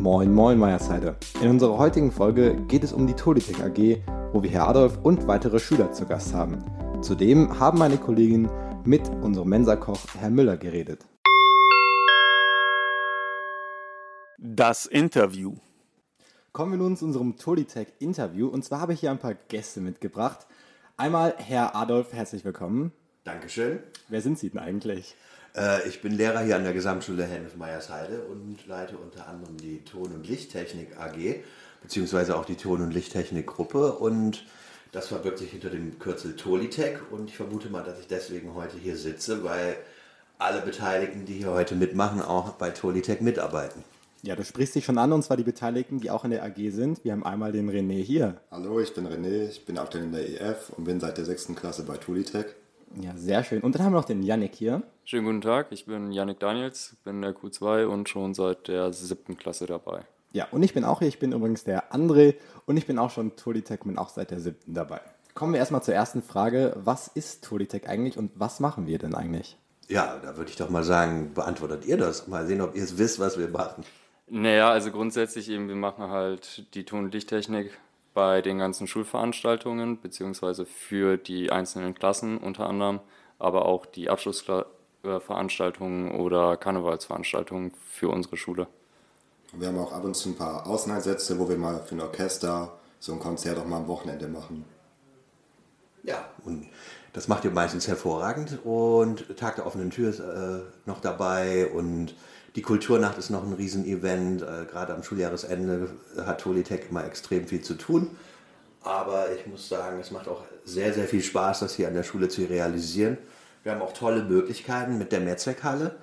Moin Moin Meiersheide. In unserer heutigen Folge geht es um die Tolitech AG, wo wir Herr Adolf und weitere Schüler zu Gast haben. Zudem haben meine Kollegin mit unserem Mensakoch Herr Müller geredet. Das Interview. Kommen wir nun zu unserem Tolitech Interview und zwar habe ich hier ein paar Gäste mitgebracht. Einmal Herr Adolf, herzlich willkommen. Dankeschön. Wer sind Sie denn eigentlich? Äh, ich bin Lehrer hier an der Gesamtschule Hennef Meyersheide und leite unter anderem die Ton- und Lichttechnik AG, beziehungsweise auch die Ton- und Lichttechnik-Gruppe. Und das verbirgt sich hinter dem Kürzel Tolitech. Und ich vermute mal, dass ich deswegen heute hier sitze, weil alle Beteiligten, die hier heute mitmachen, auch bei Tolitech mitarbeiten. Ja, du sprichst dich schon an, und zwar die Beteiligten, die auch in der AG sind. Wir haben einmal den René hier. Hallo, ich bin René, ich bin aktuell in der EF und bin seit der sechsten Klasse bei Tulitech. Ja, sehr schön. Und dann haben wir noch den Yannick hier. Schönen guten Tag, ich bin Yannick Daniels, bin in der Q2 und schon seit der siebten Klasse dabei. Ja, und ich bin auch hier. Ich bin übrigens der André und ich bin auch schon Tolitech, bin auch seit der siebten dabei. Kommen wir erstmal zur ersten Frage. Was ist Tolitech eigentlich und was machen wir denn eigentlich? Ja, da würde ich doch mal sagen, beantwortet ihr das. Mal sehen, ob ihr es wisst, was wir machen. Naja, also grundsätzlich eben, wir machen halt die Ton- und Lichttechnik bei den ganzen Schulveranstaltungen, beziehungsweise für die einzelnen Klassen unter anderem, aber auch die Abschlussveranstaltungen oder Karnevalsveranstaltungen für unsere Schule. Wir haben auch ab und zu ein paar Außeneinsätze, wo wir mal für ein Orchester so ein Konzert auch mal am Wochenende machen. Ja, und das macht ihr meistens hervorragend und Tag der offenen Tür ist äh, noch dabei und die Kulturnacht ist noch ein Riesenevent. Äh, Gerade am Schuljahresende hat Tolitech immer extrem viel zu tun. Aber ich muss sagen, es macht auch sehr, sehr viel Spaß, das hier an der Schule zu realisieren. Wir haben auch tolle Möglichkeiten mit der Mehrzweckhalle,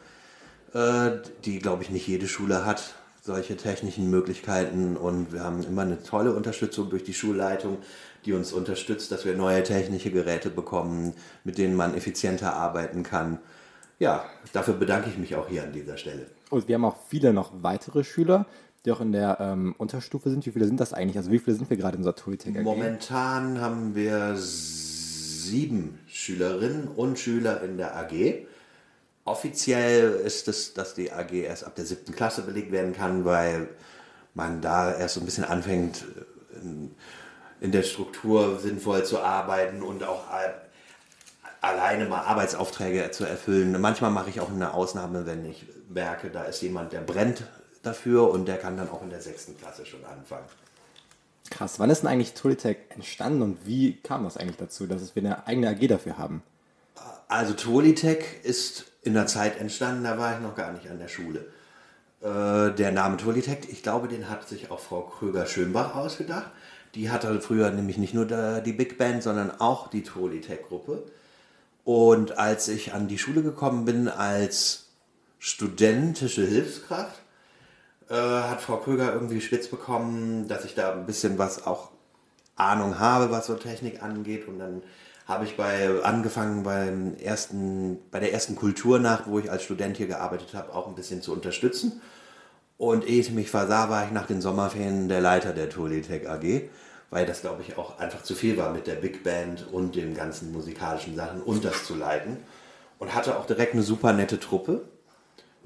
äh, die, glaube ich, nicht jede Schule hat, solche technischen Möglichkeiten. Und wir haben immer eine tolle Unterstützung durch die Schulleitung, die uns unterstützt, dass wir neue technische Geräte bekommen, mit denen man effizienter arbeiten kann. Ja, dafür bedanke ich mich auch hier an dieser Stelle. Und wir haben auch viele noch weitere Schüler, die auch in der ähm, Unterstufe sind. Wie viele sind das eigentlich? Also wie viele sind wir gerade in unserer Tolitech AG? Momentan haben wir sieben Schülerinnen und Schüler in der AG. Offiziell ist es, dass die AG erst ab der siebten Klasse belegt werden kann, weil man da erst so ein bisschen anfängt, in, in der Struktur sinnvoll zu arbeiten und auch alleine mal Arbeitsaufträge zu erfüllen. Manchmal mache ich auch eine Ausnahme, wenn ich merke, da ist jemand, der brennt dafür und der kann dann auch in der sechsten Klasse schon anfangen. Krass, wann ist denn eigentlich Tolitech entstanden und wie kam das eigentlich dazu, dass wir eine eigene AG dafür haben? Also Tolitech ist in der Zeit entstanden, da war ich noch gar nicht an der Schule. Äh, der Name Tolitech, ich glaube, den hat sich auch Frau Kröger-Schönbach ausgedacht. Die hatte früher nämlich nicht nur die Big Band, sondern auch die Tolitech-Gruppe. Und als ich an die Schule gekommen bin als studentische Hilfskraft, äh, hat Frau Kröger irgendwie spitz bekommen, dass ich da ein bisschen was auch Ahnung habe, was so Technik angeht. Und dann habe ich bei angefangen beim ersten, bei der ersten Kulturnacht, wo ich als Student hier gearbeitet habe, auch ein bisschen zu unterstützen. Und ehe ich mich versah, war ich nach den Sommerferien der Leiter der Tolitech AG weil das, glaube ich, auch einfach zu viel war mit der Big Band und den ganzen musikalischen Sachen und das zu leiten. Und hatte auch direkt eine super nette Truppe.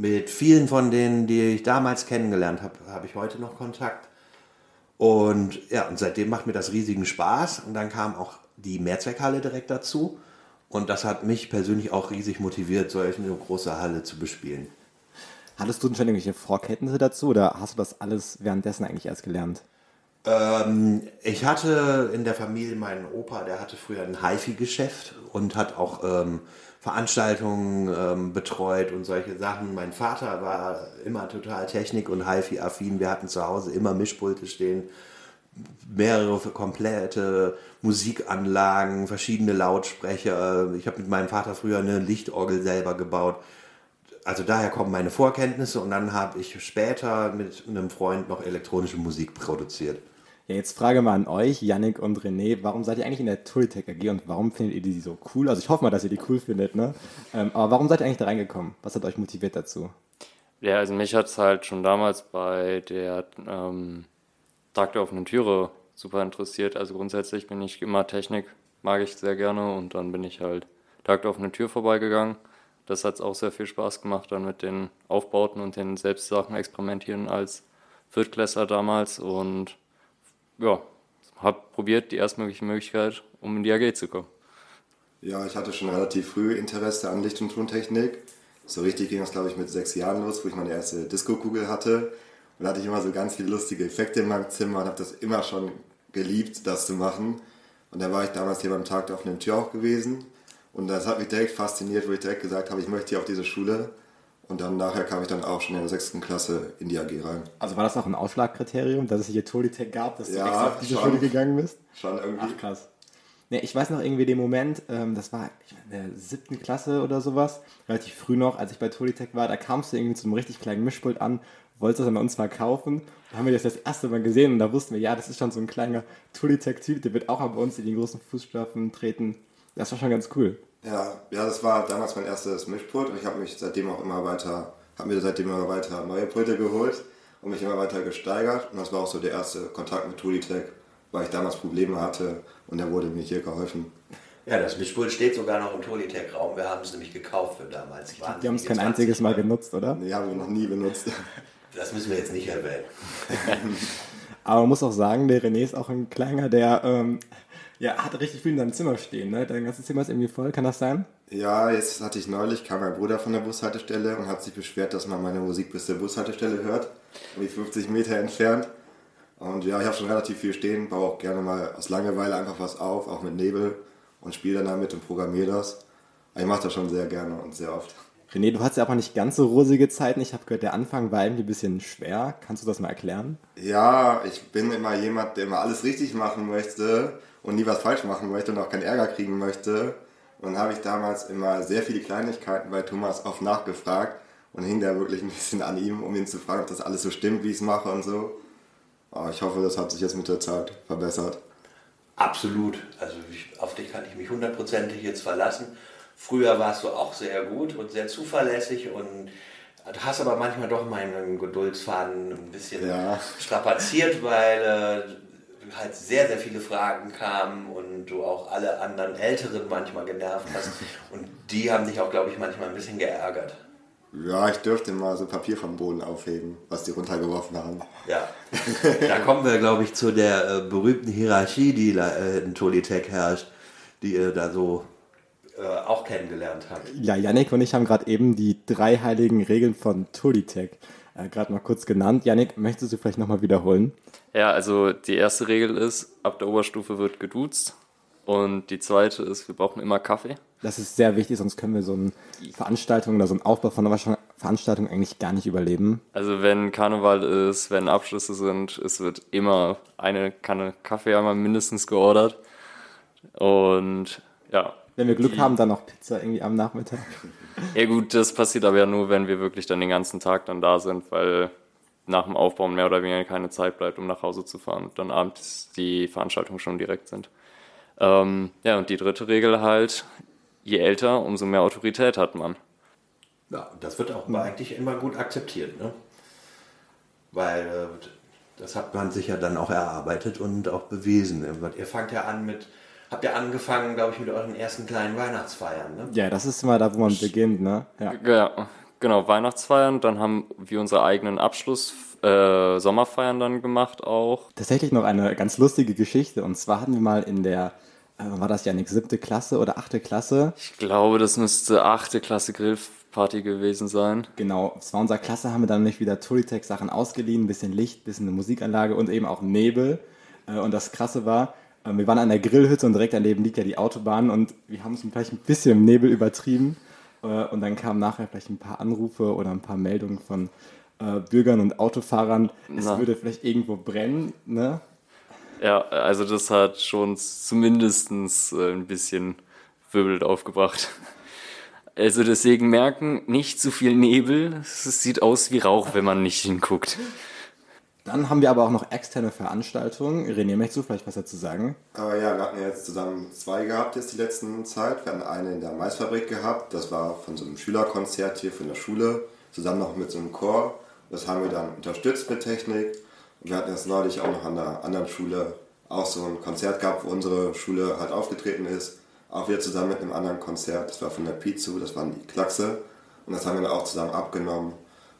Mit vielen von denen, die ich damals kennengelernt habe, habe ich heute noch Kontakt. Und ja, und seitdem macht mir das riesigen Spaß. Und dann kam auch die Mehrzweckhalle direkt dazu. Und das hat mich persönlich auch riesig motiviert, solch eine große Halle zu bespielen. Hattest du denn schon irgendwelche Vorkenntnisse dazu oder hast du das alles währenddessen eigentlich erst gelernt? Ähm, ich hatte in der Familie meinen Opa, der hatte früher ein HiFi-Geschäft und hat auch ähm, Veranstaltungen ähm, betreut und solche Sachen. Mein Vater war immer total Technik- und HiFi-affin. Wir hatten zu Hause immer Mischpulte stehen, mehrere komplette Musikanlagen, verschiedene Lautsprecher. Ich habe mit meinem Vater früher eine Lichtorgel selber gebaut. Also daher kommen meine Vorkenntnisse und dann habe ich später mit einem Freund noch elektronische Musik produziert. Ja, jetzt frage mal an euch, Yannick und René, warum seid ihr eigentlich in der Tulitech AG und warum findet ihr die so cool? Also ich hoffe mal, dass ihr die cool findet, ne? Ähm, aber warum seid ihr eigentlich da reingekommen? Was hat euch motiviert dazu? Ja, also mich hat es halt schon damals bei der ähm, Tag der offenen Türe super interessiert. Also grundsätzlich bin ich immer Technik, mag ich sehr gerne und dann bin ich halt Tag der offenen Tür vorbeigegangen. Das hat auch sehr viel Spaß gemacht, dann mit den Aufbauten und den Selbstsachen experimentieren als Viertklässler damals und ja, habe probiert die erstmögliche Möglichkeit, um in die AG zu kommen. Ja, ich hatte schon relativ früh Interesse an Licht- und Tontechnik. So richtig ging das, glaube ich, mit sechs Jahren los, wo ich meine erste Disco-Kugel hatte. Und da hatte ich immer so ganz viele lustige Effekte in meinem Zimmer und habe das immer schon geliebt, das zu machen. Und dann war ich damals hier beim Tag der offenen Tür auch gewesen. Und das hat mich direkt fasziniert, wo ich direkt gesagt habe, ich möchte hier auf diese Schule. Und dann nachher kam ich dann auch schon in der sechsten Klasse in die AG rein. Also war das auch ein Ausschlagkriterium, dass es hier Tolitech gab, dass Ja, du extra auf diese schon. Schule gegangen bist? Schon irgendwie. Ach krass. Nee, ich weiß noch irgendwie den Moment, ähm, das war in der siebten Klasse oder sowas, relativ früh noch, als ich bei Tolitech war, da kamst du irgendwie zu einem richtig kleinen Mischpult an, wolltest das an uns verkaufen. Da haben wir das das erste Mal gesehen und da wussten wir, ja, das ist schon so ein kleiner Tolitech-Typ, der wird auch mal bei uns in die großen Fußstapfen treten. Das war schon ganz cool. Ja, ja, das war damals mein erstes Mischpult und ich habe mich seitdem auch immer weiter, habe mir seitdem immer weiter neue Pulte geholt und mich immer weiter gesteigert. Und das war auch so der erste Kontakt mit Tulitech, weil ich damals Probleme hatte und da wurde mir hier geholfen. Ja, das Mischpult steht sogar noch im Tolitech-Raum. Wir haben es nämlich gekauft für damals. Die haben es kein einziges Mal genutzt, oder? Nee, haben wir noch nie benutzt. Das müssen wir jetzt nicht erwähnen. Aber man muss auch sagen, der René ist auch ein Kleiner, der ähm, ja, hat richtig viel in seinem Zimmer stehen. Ne? Dein ganzes Zimmer ist irgendwie voll, kann das sein? Ja, jetzt hatte ich neulich, kam mein Bruder von der Bushaltestelle und hat sich beschwert, dass man meine Musik bis zur Bushaltestelle hört, wie 50 Meter entfernt. Und ja, ich habe schon relativ viel stehen, baue auch gerne mal aus Langeweile einfach was auf, auch mit Nebel und spiele dann damit und programmiere das. Aber ich mache das schon sehr gerne und sehr oft. René, du hattest ja aber nicht ganz so rosige Zeiten. Ich habe gehört, der Anfang war irgendwie ein bisschen schwer. Kannst du das mal erklären? Ja, ich bin immer jemand, der immer alles richtig machen möchte und nie was falsch machen möchte und auch keinen Ärger kriegen möchte. Und habe ich damals immer sehr viele Kleinigkeiten bei Thomas oft nachgefragt und hing da wirklich ein bisschen an ihm, um ihn zu fragen, ob das alles so stimmt, wie ich es mache und so. Aber ich hoffe, das hat sich jetzt mit der Zeit verbessert. Absolut. Also ich, auf dich kann ich mich hundertprozentig jetzt verlassen. Früher warst du auch sehr gut und sehr zuverlässig und hast aber manchmal doch meinen Geduldsfaden ein bisschen Ja. strapaziert, weil äh, halt sehr, sehr viele Fragen kamen und du auch alle anderen Älteren manchmal genervt hast. Und die haben dich auch, glaube ich, manchmal ein bisschen geärgert. Ja, ich dürfte mal so Papier vom Boden aufheben, was die runtergeworfen haben. Ja, da kommen wir, glaube ich, zu der äh, berühmten Hierarchie, die äh, in Tolitech herrscht, die ihr da so äh, auch kennengelernt habt. Ja, Yannick und ich haben gerade eben die drei heiligen Regeln von Tolitech äh, gerade mal kurz genannt. Yannick, möchtest du vielleicht nochmal wiederholen? Ja, also die erste Regel ist, ab der Oberstufe wird geduzt. Und die zweite ist, wir brauchen immer Kaffee. Das ist sehr wichtig, sonst können wir so eine Veranstaltung oder so einen Aufbau von einer Veranstaltung eigentlich gar nicht überleben. Also wenn Karneval ist, wenn Abschlüsse sind, es wird immer eine Kanne Kaffee einmal mindestens geordert. Und ja. Wenn wir Glück haben, dann noch Pizza irgendwie am Nachmittag. Ja gut, das passiert aber ja nur, wenn wir wirklich dann den ganzen Tag dann da sind, weil nach dem Aufbau mehr oder weniger keine Zeit bleibt, um nach Hause zu fahren und dann abends die Veranstaltungen schon direkt sind. Ähm, ja, und die dritte Regel halt, je älter, umso mehr Autorität hat man. Ja, das wird auch eigentlich immer gut akzeptiert, ne? Weil äh, das hat man sich ja dann auch erarbeitet und auch bewiesen. Ihr fangt ja an mit, habt ihr angefangen, glaube ich, mit euren ersten kleinen Weihnachtsfeiern, ne? Ja, das ist immer da, wo man beginnt, ne? Ja. Ja, genau, Weihnachtsfeiern, dann haben wir unsere eigenen Abschluss, äh, Sommerfeiern dann gemacht auch. Tatsächlich noch eine ganz lustige Geschichte. Und zwar hatten wir mal in der, äh, war das Yannick, siebte Klasse oder achte Klasse? Ich glaube, das müsste achte Klasse Grillparty gewesen sein. Genau, es war unser Klasse, haben wir dann nicht wieder Tolitech-Sachen ausgeliehen, ein bisschen Licht, ein bisschen eine Musikanlage und eben auch Nebel. Äh, Und das Krasse war, wir waren an der Grillhütte und direkt daneben liegt ja die Autobahn und wir haben es vielleicht ein bisschen im Nebel übertrieben. Äh, Und dann kamen nachher vielleicht ein paar Anrufe oder ein paar Meldungen von äh, Bürgern und Autofahrern, es Na. würde vielleicht irgendwo brennen, ne? Ja, also das hat schon zumindest äh, ein bisschen Wirbel aufgebracht. Also deswegen merken, nicht zu viel Nebel. Es sieht aus wie Rauch, wenn man nicht hinguckt. Dann haben wir aber auch noch externe Veranstaltungen. René, möchtest du vielleicht was dazu sagen? Aber ja, wir hatten jetzt zusammen zwei gehabt jetzt die letzten Zeit. Wir hatten eine in der Maisfabrik gehabt, das war von so einem Schülerkonzert hier von der Schule, zusammen noch mit so einem Chor. Das haben wir dann unterstützt mit Technik. Und wir hatten jetzt neulich auch noch an der anderen Schule auch so ein Konzert gehabt, wo unsere Schule halt aufgetreten ist. Auch wieder zusammen mit einem anderen Konzert. Das war von der Pizu, das waren die Klaxe. Und das haben wir dann auch zusammen abgenommen.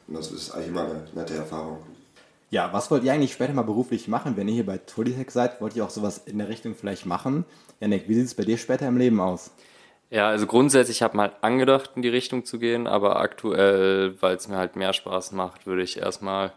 Und das ist eigentlich immer eine nette Erfahrung. Ja, was wollt ihr eigentlich später mal beruflich machen? Wenn ihr hier bei Tolitech seid, wollt ihr auch sowas in der Richtung vielleicht machen? Janik, wie sieht es bei dir später im Leben aus? Ja, also grundsätzlich habe ich mal angedacht, in die Richtung zu gehen, aber aktuell, weil es mir halt mehr Spaß macht, würde ich erstmal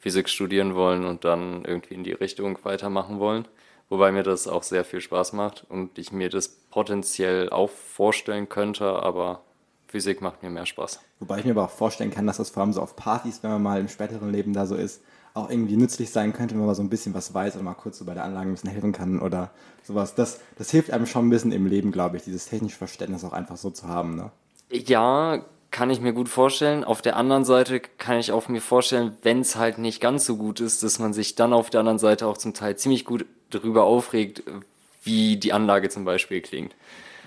Physik studieren wollen und dann irgendwie in die Richtung weitermachen wollen. Wobei mir das auch sehr viel Spaß macht und ich mir das potenziell auch vorstellen könnte, aber Physik macht mir mehr Spaß. Wobei ich mir aber auch vorstellen kann, dass das vor allem so auf Partys, wenn man mal im späteren Leben da so ist, auch irgendwie nützlich sein könnte, wenn man mal so ein bisschen was weiß oder mal kurz so bei der Anlage ein bisschen helfen kann oder sowas. Das, das hilft einem schon ein bisschen im Leben, glaube ich, dieses technische Verständnis auch einfach so zu haben. Ne? Ja, kann ich mir gut vorstellen. Auf der anderen Seite kann ich auch mir vorstellen, wenn es halt nicht ganz so gut ist, dass man sich dann auf der anderen Seite auch zum Teil ziemlich gut darüber aufregt, wie die Anlage zum Beispiel klingt.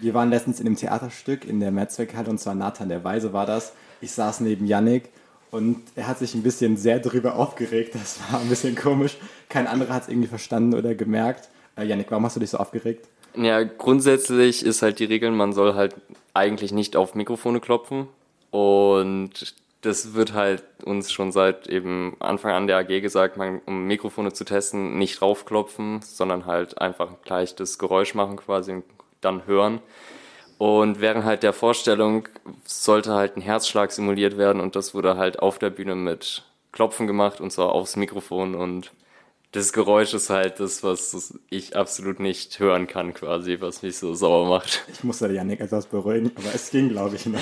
Wir waren letztens in einem Theaterstück in der Mehrzweckhalle und zwar Nathan der Weise war das. Ich saß neben Yannick und er hat sich ein bisschen sehr darüber aufgeregt. Das war ein bisschen komisch. Kein anderer hat es irgendwie verstanden oder gemerkt. Äh, Yannick, warum hast du dich so aufgeregt? Ja, grundsätzlich ist halt die Regel, man soll halt eigentlich nicht auf Mikrofone klopfen. Und das wird halt uns schon seit eben Anfang an der AG gesagt, man, um Mikrofone zu testen, nicht raufklopfen, sondern halt einfach gleich das Geräusch machen quasi und dann hören. Und während halt der Vorstellung sollte halt ein Herzschlag simuliert werden und das wurde halt auf der Bühne mit Klopfen gemacht und zwar aufs Mikrofon und das Geräusch ist halt das, was ich absolut nicht hören kann quasi, was mich so sauer macht. Ich musste Janik etwas beruhigen, aber es ging, glaube ich, noch.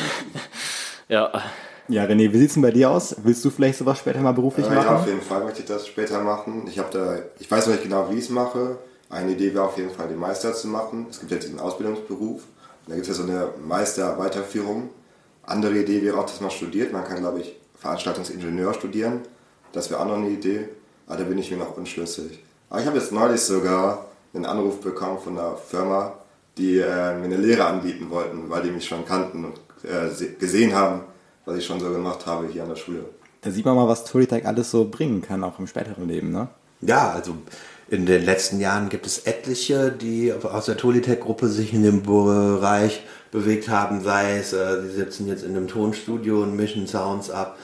ja. Ja, René, wie sieht es denn bei dir aus? Willst du vielleicht sowas später mal beruflich äh, machen? Ja, auf jeden Fall möchte ich das später machen. Ich habe da, ich weiß noch nicht genau, wie ich es mache. Eine Idee wäre auf jeden Fall, den Meister zu machen. Es gibt jetzt diesen Ausbildungsberuf. Da gibt es ja so eine Meister-Weiterführung. Andere Idee wäre auch, dass man studiert. Man kann, glaube ich, Veranstaltungsingenieur studieren. Das wäre auch noch eine Idee. Aber da bin ich mir noch unschlüssig. Aber ich habe jetzt neulich sogar einen Anruf bekommen von einer Firma, die äh, mir eine Lehre anbieten wollten, weil die mich schon kannten und äh, gesehen haben, was ich schon so gemacht habe hier an der Schule. Da sieht man mal, was Tolitech alles so bringen kann, auch im späteren Leben, ne? Ja, also in den letzten Jahren gibt es etliche, die aus der Tolitech-Gruppe sich in dem Bereich bewegt haben, sei es, äh, sie sitzen jetzt in einem Tonstudio und mischen Sounds ab,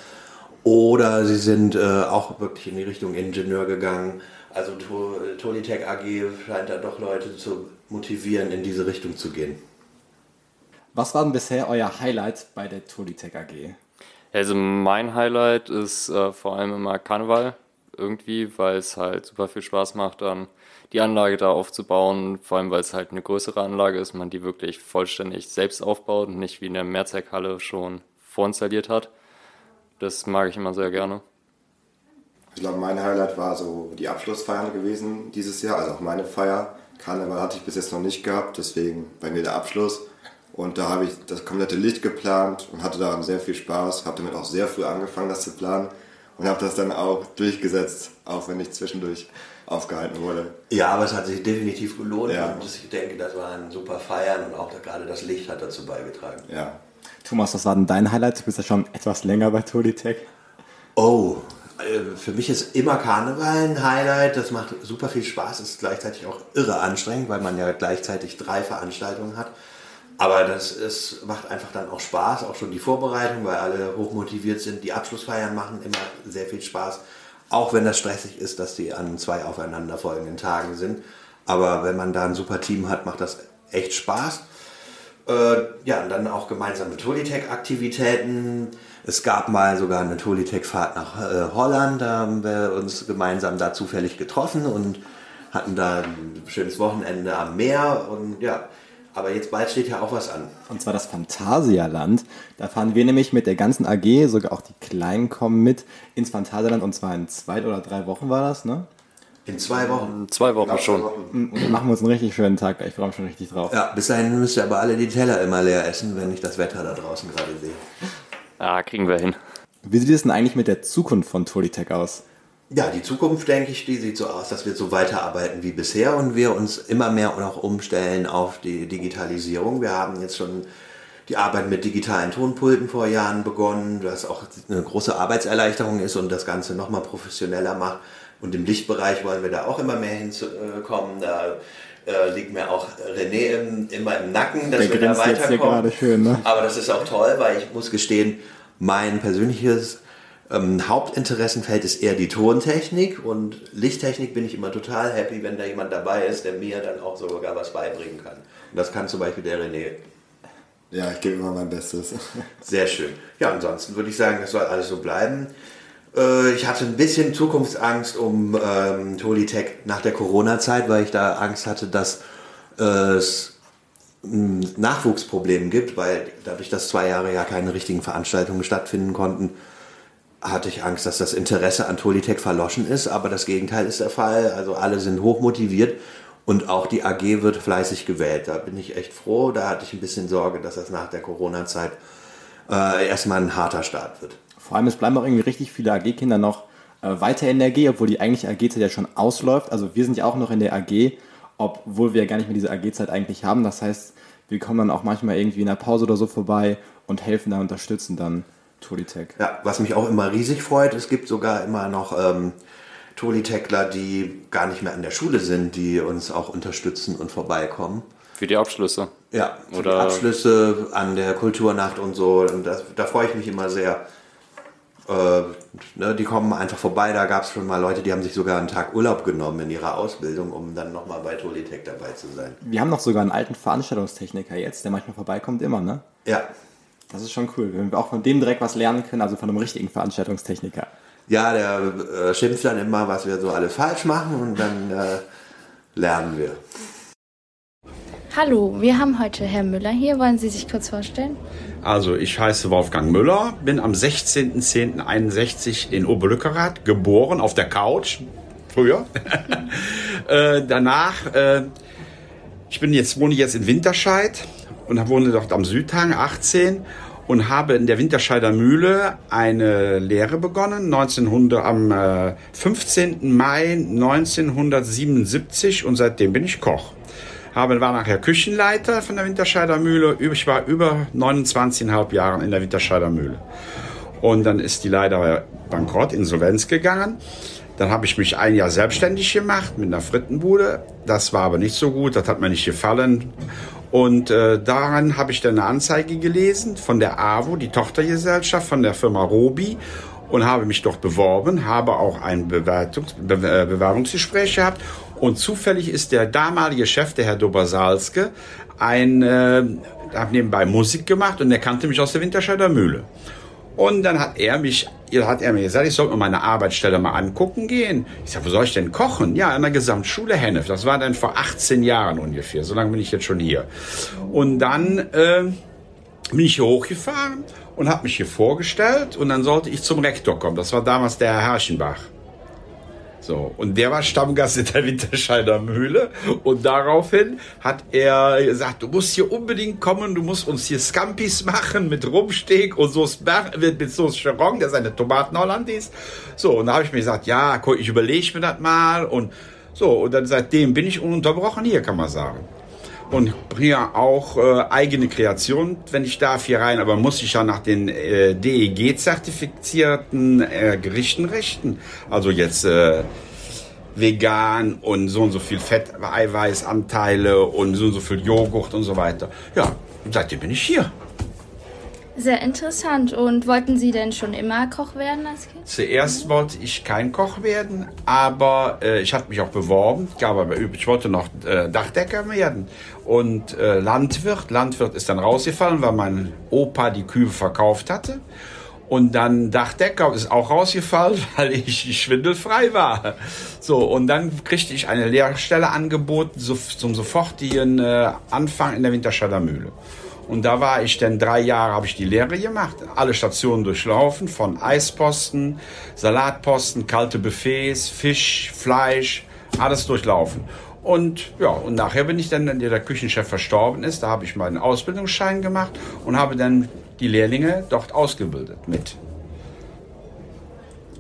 oder sie sind äh, auch wirklich in die Richtung Ingenieur gegangen. Also Tolitech AG scheint da doch Leute zu motivieren, in diese Richtung zu gehen. Was war denn bisher euer Highlight bei der Tolitech AG? Also mein Highlight ist äh, vor allem immer Karneval irgendwie, weil es halt super viel Spaß macht, dann die Anlage da aufzubauen, vor allem weil es halt eine größere Anlage ist, man die wirklich vollständig selbst aufbaut und nicht wie in der Mehrzweckhalle schon vorinstalliert hat. Das mag ich immer sehr gerne. Ich glaube, mein Highlight war so die Abschlussfeiern gewesen dieses Jahr, also auch meine Feier. Karneval hatte ich bis jetzt noch nicht gehabt, deswegen bei mir der Abschluss. Und da habe ich das komplette Licht geplant und hatte daran sehr viel Spaß. Habe damit auch sehr früh angefangen, das zu planen. Und habe das dann auch durchgesetzt, auch wenn ich zwischendurch aufgehalten wurde. Ja, aber es hat sich definitiv gelohnt. Ja. Und ich denke, das waren super Feiern und auch gerade das Licht hat dazu beigetragen. Ja. Thomas, was war denn dein Highlight? Du bist ja schon etwas länger bei Tolitech. Oh, äh, für mich ist immer Karneval ein Highlight. Das macht super viel Spaß, ist gleichzeitig auch irre anstrengend, weil man ja gleichzeitig drei Veranstaltungen hat. Aber das ist, macht einfach dann auch Spaß, auch schon die Vorbereitung, weil alle hochmotiviert sind. Die Abschlussfeiern machen immer sehr viel Spaß. Auch wenn das stressig ist, dass die an zwei aufeinanderfolgenden Tagen sind. Aber wenn man da ein super Team hat, macht das echt Spaß. Äh, ja, und dann auch gemeinsame Tolitech-Aktivitäten. Es gab mal sogar eine Tolitech-Fahrt nach äh, Holland. Da haben wir uns gemeinsam da zufällig getroffen und hatten da ein schönes Wochenende am Meer. Und ja, aber jetzt bald steht ja auch was an. Und zwar das Phantasialand. Da fahren wir nämlich mit der ganzen AG, sogar auch die Kleinen kommen mit ins Phantasialand. Und zwar in zwei oder drei Wochen war das, ne? In zwei Wochen. Zwei Wochen Genau, schon. zwei Wochen. Und dann machen wir uns einen richtig schönen Tag. Ich freue mich schon richtig drauf. Ja, bis dahin müsst ihr aber alle die Teller immer leer essen, wenn ich das Wetter da draußen gerade sehe. Ja, kriegen wir hin. Wie sieht es denn eigentlich mit der Zukunft von Tolitech aus? Ja, die Zukunft, denke ich, die sieht so aus, dass wir so weiterarbeiten wie bisher und wir uns immer mehr noch umstellen auf die Digitalisierung. Wir haben jetzt schon die Arbeit mit digitalen Tonpulten vor Jahren begonnen, was auch eine große Arbeitserleichterung ist und das Ganze nochmal professioneller macht. Und im Lichtbereich wollen wir da auch immer mehr hinkommen. Da äh, liegt mir auch René im, immer im Nacken, dass Der wir da weiterkommen. schön, ne? Aber das ist auch toll, weil ich muss gestehen, mein persönliches Ähm, Hauptinteressenfeld ist eher die Tontechnik und Lichttechnik bin ich immer total happy, wenn da jemand dabei ist, der mir dann auch sogar was beibringen kann. Und das kann zum Beispiel der René. Ja, ich gebe immer mein Bestes. Sehr schön. Ja, ansonsten würde ich sagen, das soll alles so bleiben. Äh, ich hatte ein bisschen Zukunftsangst um ähm, Tolitech nach der Corona-Zeit, weil ich da Angst hatte, dass äh, es ein Nachwuchsproblem gibt, weil dadurch, dass zwei Jahre ja keine richtigen Veranstaltungen stattfinden konnten, hatte ich Angst, dass das Interesse an Tolitech verloschen ist, aber das Gegenteil ist der Fall. Also alle sind hochmotiviert und auch die AG wird fleißig gewählt. Da bin ich echt froh. Da hatte ich ein bisschen Sorge, dass das nach der Corona-Zeit äh, erstmal ein harter Start wird. Vor allem, es bleiben auch irgendwie richtig viele AG-Kinder noch äh, weiter in der AG, obwohl die eigentliche AG-Zeit ja schon ausläuft. Also wir sind ja auch noch in der AG, obwohl wir ja gar nicht mehr diese AG-Zeit eigentlich haben. Das heißt, wir kommen dann auch manchmal irgendwie in der Pause oder so vorbei und helfen da, unterstützen dann Tolitech. Ja, was mich auch immer riesig freut, es gibt sogar immer noch ähm, Tolitechler, die gar nicht mehr an der Schule sind, die uns auch unterstützen und vorbeikommen. Für die Abschlüsse. Ja, für Oder- die Abschlüsse an der Kulturnacht und so. Und das, da freue ich mich immer sehr. Äh, ne, die kommen einfach vorbei. Da gab es schon mal Leute, die haben sich sogar einen Tag Urlaub genommen in ihrer Ausbildung, um dann nochmal bei Tolitech dabei zu sein. Wir haben noch sogar einen alten Veranstaltungstechniker jetzt, der manchmal vorbeikommt, immer, ne? Ja, Das ist schon cool, wenn wir auch von dem direkt was lernen können, also von einem richtigen Veranstaltungstechniker. ja der äh, schimpft dann immer, was wir so alles falsch machen und dann äh, lernen wir. Hallo, wir haben heute Herrn Müller hier. Wollen Sie sich kurz vorstellen? Also ich heiße Wolfgang Müller, bin am 16.10.61 in Oberlückerath geboren, auf der Couch, früher. äh, danach, äh, ich bin jetzt, wohne jetzt in Winterscheid und wohne dort am Südhang, 18 und habe in der Winterscheider Mühle eine Lehre begonnen, 1900, am äh, 15. Mai 1977 und seitdem bin ich Koch habe, war nachher Küchenleiter von der Winterscheider Mühle. Ich war über 29,5 Jahre in der Winterscheider Mühle. Und dann ist die leider bankrott, Insolvenz gegangen. Dann habe ich mich ein Jahr selbstständig gemacht mit einer Frittenbude. Das war aber nicht so gut, das hat mir nicht gefallen. Und äh, daran habe ich dann eine Anzeige gelesen von der AWO, die Tochtergesellschaft von der Firma Robi und habe mich dort beworben, habe auch ein Bewertungs Be äh, Bewerbungsgespräch gehabt und zufällig ist der damalige Chef, der Herr Dobersalske, ein, äh, hat nebenbei Musik gemacht und er kannte mich aus der Winterscheider Mühle. Und dann hat er mich, hat er mir gesagt, ich soll mir meine Arbeitsstelle mal angucken gehen. Ich sag, wo soll ich denn kochen? Ja, an der Gesamtschule Hennef. Das war dann vor 18 Jahren ungefähr. So lange bin ich jetzt schon hier. Und dann äh, bin ich hier hochgefahren und habe mich hier vorgestellt und dann sollte ich zum Rektor kommen. Das war damals der Herr Herrschenbach. So, und der war Stammgast in der Winterscheider Mühle. Und daraufhin hat er gesagt, du musst hier unbedingt kommen, du musst uns hier Scampis machen mit Rumsteak und Ber mit, mit Sauce Chiron, der seine Tomaten Hollandaise. So, und da habe ich mir gesagt, ja, ich überlege mir das mal. Und so, und dann seitdem bin ich ununterbrochen hier, kann man sagen und bringe auch äh, eigene Kreation, wenn ich darf, hier rein. Aber muss ich ja nach den äh, DEG-zertifizierten äh, Gerichten richten. Also jetzt äh, vegan und so und so viel Fett, Eiweißanteile und so und so viel Joghurt und so weiter. Ja, seitdem bin ich hier. Sehr interessant. Und wollten Sie denn schon immer Koch werden als Kind? Zuerst wollte ich kein Koch werden, aber äh, ich hatte mich auch beworben. Ich, gab aber, ich wollte noch äh, Dachdecker werden und äh, Landwirt. Landwirt ist dann rausgefallen, weil mein Opa die Kühe verkauft hatte. Und dann Dachdecker ist auch rausgefallen, weil ich schwindelfrei war. So, und dann kriegte ich eine Lehrstelle angeboten so, zum sofortigen äh, Anfang in der Winterscheider Mühle. Und da war ich dann drei Jahre, habe ich die Lehre gemacht, alle Stationen durchlaufen, von Eisposten, Salatposten, kalte Buffets, Fisch, Fleisch, alles durchlaufen. Und ja, und nachher bin ich dann, wenn der Küchenchef verstorben ist, da habe ich meinen Ausbildungsschein gemacht und habe dann die Lehrlinge dort ausgebildet mit.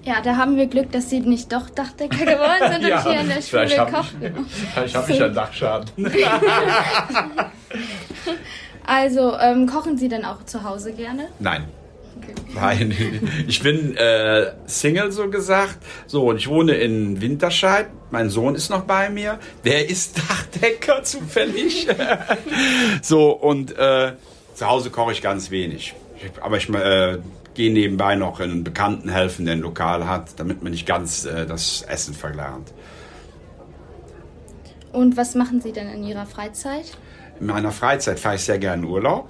Ja, da haben wir Glück, dass Sie nicht doch Dachdecker geworden sind und hier in der Schule vielleicht habe kochen. ich, vielleicht hab ich einen Dachschaden. Also, ähm, kochen Sie denn auch zu Hause gerne? Nein. Nein, ich bin äh, Single so gesagt. So, und ich wohne in Winterscheid. Mein Sohn ist noch bei mir. Der ist Dachdecker zufällig. so, und äh, zu Hause koche ich ganz wenig. Aber ich äh, gehe nebenbei noch einen Bekannten helfen, der ein Lokal hat, damit man nicht ganz äh, das Essen verlernt. Und was machen Sie denn in Ihrer Freizeit? In meiner Freizeit fahre ich sehr gerne Urlaub.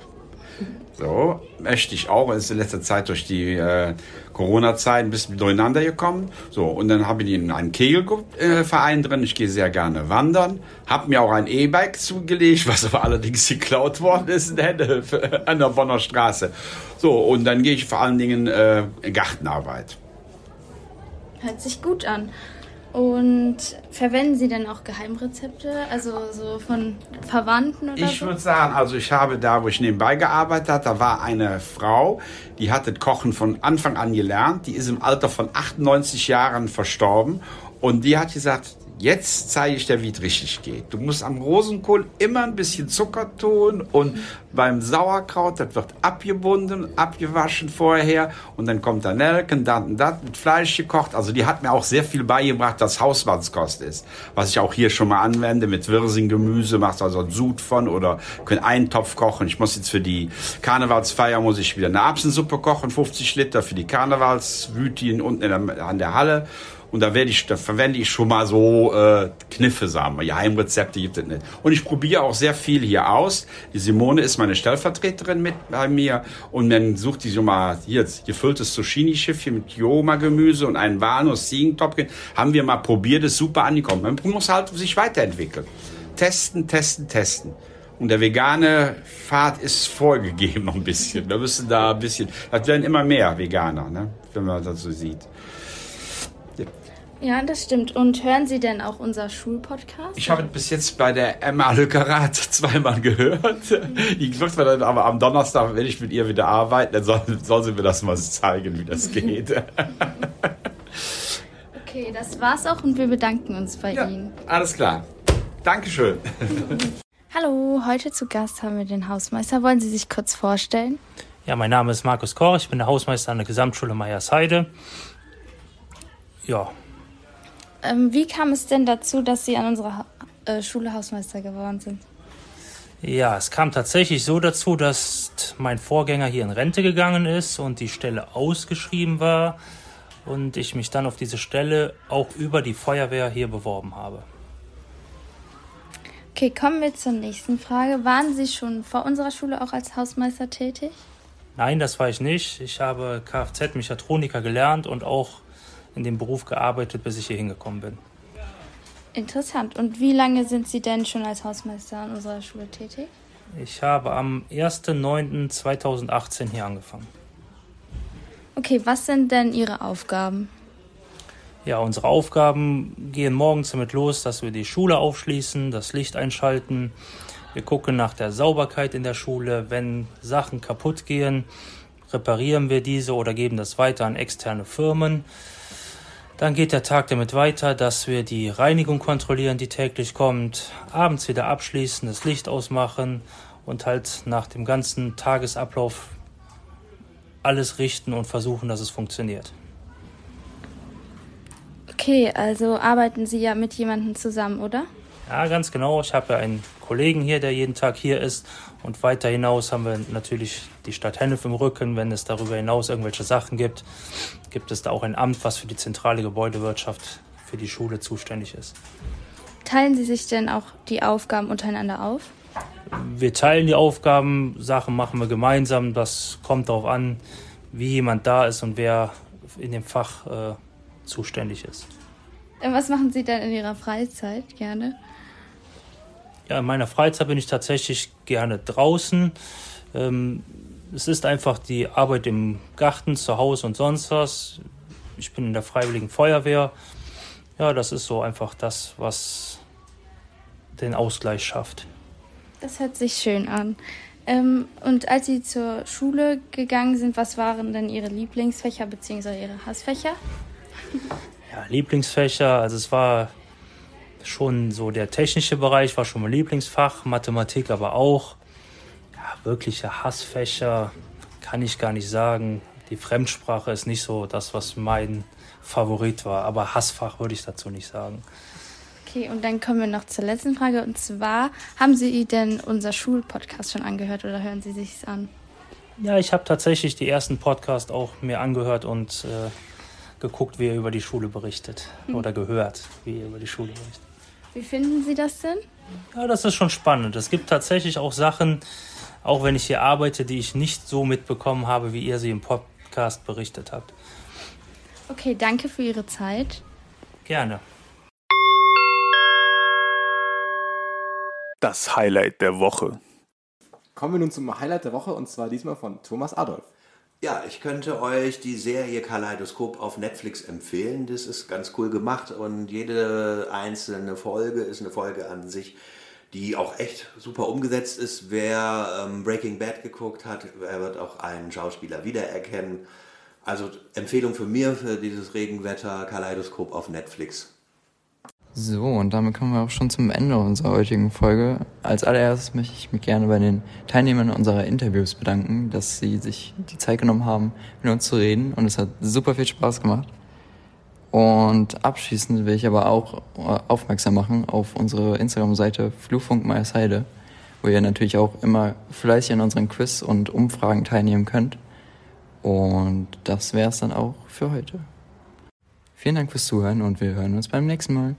So, möchte ich auch. Ist in letzter Zeit durch die äh, Corona-Zeit ein bisschen durcheinander gekommen. So, und dann habe ich in einen Kegelverein drin. Ich gehe sehr gerne wandern. Habe mir auch ein E-Bike zugelegt, was aber allerdings geklaut worden ist in der, an der Bonner Straße. So, und dann gehe ich vor allen Dingen äh, Gartenarbeit. Hört sich gut an. Und verwenden Sie denn auch Geheimrezepte, also so von Verwandten oder Ich so? würde sagen, also ich habe da, wo ich nebenbei gearbeitet habe, da war eine Frau, die hatte Kochen von Anfang an gelernt. Die ist im Alter von 98 Jahren verstorben. Und die hat gesagt, jetzt zeige ich dir, wie es richtig geht. Du musst am Rosenkohl immer ein bisschen Zucker tun und beim Sauerkraut, das wird abgebunden, abgewaschen vorher und dann kommt da Nelken, dann das mit Fleisch gekocht. Also die hat mir auch sehr viel beigebracht, was Hausmannskost ist. Was ich auch hier schon mal anwende mit Wirsinggemüse, machst also einen Sud von oder können einen Topf kochen. Ich muss jetzt für die Karnevalsfeier muss ich wieder eine Erbsensuppe kochen, 50 Liter für die Karnevalswütien unten der, an der Halle. Und da, werde ich, da verwende ich schon mal so äh, Kniffe, sagen wir. Geheimrezepte gibt es nicht. Und ich probiere auch sehr viel hier aus. Die Simone ist meine Stellvertreterin mit bei mir. Und dann sucht die so mal hier gefülltes Zucchini-Schiffchen mit Kioma-Gemüse und einen Walnuss-Ziegentopfchen. Haben wir mal probiert, ist super angekommen. Man muss halt sich weiterentwickeln. Testen, testen, testen. Und der vegane Pfad ist vorgegeben ein bisschen. Wir müssen da ein bisschen, das werden immer mehr Veganer, ne? wenn man das so sieht. Ja, das stimmt. Und hören Sie denn auch unser Schulpodcast? Ich habe bis jetzt bei der Emma Lückerath zweimal gehört. Ich wird mir dann aber am Donnerstag, wenn ich mit ihr wieder arbeite, dann soll, soll sie mir das mal zeigen, wie das geht. Okay, das war's auch und wir bedanken uns bei Ja, Ihnen. alles klar. Dankeschön. Hallo, heute zu Gast haben wir den Hausmeister. Wollen Sie sich kurz vorstellen? Ja, mein Name ist Markus Koch, ich bin der Hausmeister an der Gesamtschule Meyersheide. Ja, Ähm, wie kam es denn dazu, dass Sie an unserer Ha- äh, Schule Hausmeister geworden sind? ja, es kam tatsächlich so dazu, dass mein Vorgänger hier in Rente gegangen ist und die Stelle ausgeschrieben war und ich mich dann auf diese Stelle auch über die Feuerwehr hier beworben habe. Okay, kommen wir zur nächsten Frage. Waren Sie schon vor unserer Schule auch als Hausmeister tätig? Nein, das war ich nicht. Ich habe Kfz-Mechatroniker gelernt und auch in dem Beruf gearbeitet, bis ich hier hingekommen bin. Interessant. Und wie lange sind Sie denn schon als Hausmeister an unserer Schule tätig? Ich habe am 1.9.2018 hier angefangen. Okay, was sind denn Ihre Aufgaben? Ja, unsere Aufgaben gehen morgens damit los, dass wir die Schule aufschließen, das Licht einschalten. Wir gucken nach der Sauberkeit in der Schule. Wenn Sachen kaputt gehen, reparieren wir diese oder geben das weiter an externe Firmen. Dann geht der Tag damit weiter, dass wir die Reinigung kontrollieren, die täglich kommt, abends wieder abschließen, das Licht ausmachen und halt nach dem ganzen Tagesablauf alles richten und versuchen, dass es funktioniert. Okay, also arbeiten Sie ja mit jemandem zusammen, oder? Ja, ganz genau. Ich habe ja einen Kollegen hier, der jeden Tag hier ist. Und weiter hinaus haben wir natürlich die Stadt Hennef im Rücken. Wenn es darüber hinaus irgendwelche Sachen gibt, gibt es da auch ein Amt, was für die zentrale Gebäudewirtschaft für die Schule zuständig ist. Teilen Sie sich denn auch die Aufgaben untereinander auf? Wir teilen die Aufgaben, Sachen machen wir gemeinsam. Das kommt darauf an, wie jemand da ist und wer in dem Fach äh, zuständig ist. Äh, Was machen Sie denn in Ihrer Freizeit gerne? Ja, in meiner Freizeit bin ich tatsächlich gerne draußen. Ähm, es ist einfach die Arbeit im Garten, zu Hause und sonst was. Ich bin in der Freiwilligen Feuerwehr. Ja, das ist so einfach das, was den Ausgleich schafft. Das hört sich schön an. Ähm, und als Sie zur Schule gegangen sind, was waren denn Ihre Lieblingsfächer bzw. Ihre Hassfächer? Ja, Lieblingsfächer, also es war schon so der technische Bereich, war schon mein Lieblingsfach, Mathematik aber auch. Ja, wirkliche Hassfächer kann ich gar nicht sagen. Die Fremdsprache ist nicht so das, was mein Favorit war, aber Hassfach würde ich dazu nicht sagen. Okay, und dann kommen wir noch zur letzten Frage. Und zwar, haben Sie denn unser Schulpodcast schon angehört oder hören Sie sich's an? Ja, ich habe tatsächlich die ersten Podcasts auch mir angehört und äh, geguckt, wie er über die Schule berichtet. Mhm. Oder gehört, wie er über die Schule berichtet. Wie finden Sie das denn? Ja, das ist schon spannend. Es gibt tatsächlich auch Sachen, auch wenn ich hier arbeite, die ich nicht so mitbekommen habe, wie ihr sie im Podcast berichtet habt. Okay, danke für Ihre Zeit. Gerne. Das Highlight der Woche. Kommen wir nun zum Highlight der Woche und zwar diesmal von Thomas Adolf. Ja, ich könnte euch die Serie Kaleidoskop auf Netflix empfehlen. Das ist ganz cool gemacht und jede einzelne Folge ist eine Folge an sich, die auch echt super umgesetzt ist. Wer ähm, Breaking Bad geguckt hat, er wird auch einen Schauspieler wiedererkennen. Also Empfehlung für mir für dieses Regenwetter Kaleidoskop auf Netflix. So, und damit kommen wir auch schon zum Ende unserer heutigen Folge. Als allererstes möchte ich mich gerne bei den Teilnehmern unserer Interviews bedanken, dass sie sich die Zeit genommen haben, mit uns zu reden. Und es hat super viel Spaß gemacht. Und abschließend will ich aber auch aufmerksam machen auf unsere Instagram-Seite Meiersheide, wo ihr natürlich auch immer fleißig an unseren Quiz und Umfragen teilnehmen könnt. Und das wäre es dann auch für heute. Vielen Dank fürs Zuhören und wir hören uns beim nächsten Mal.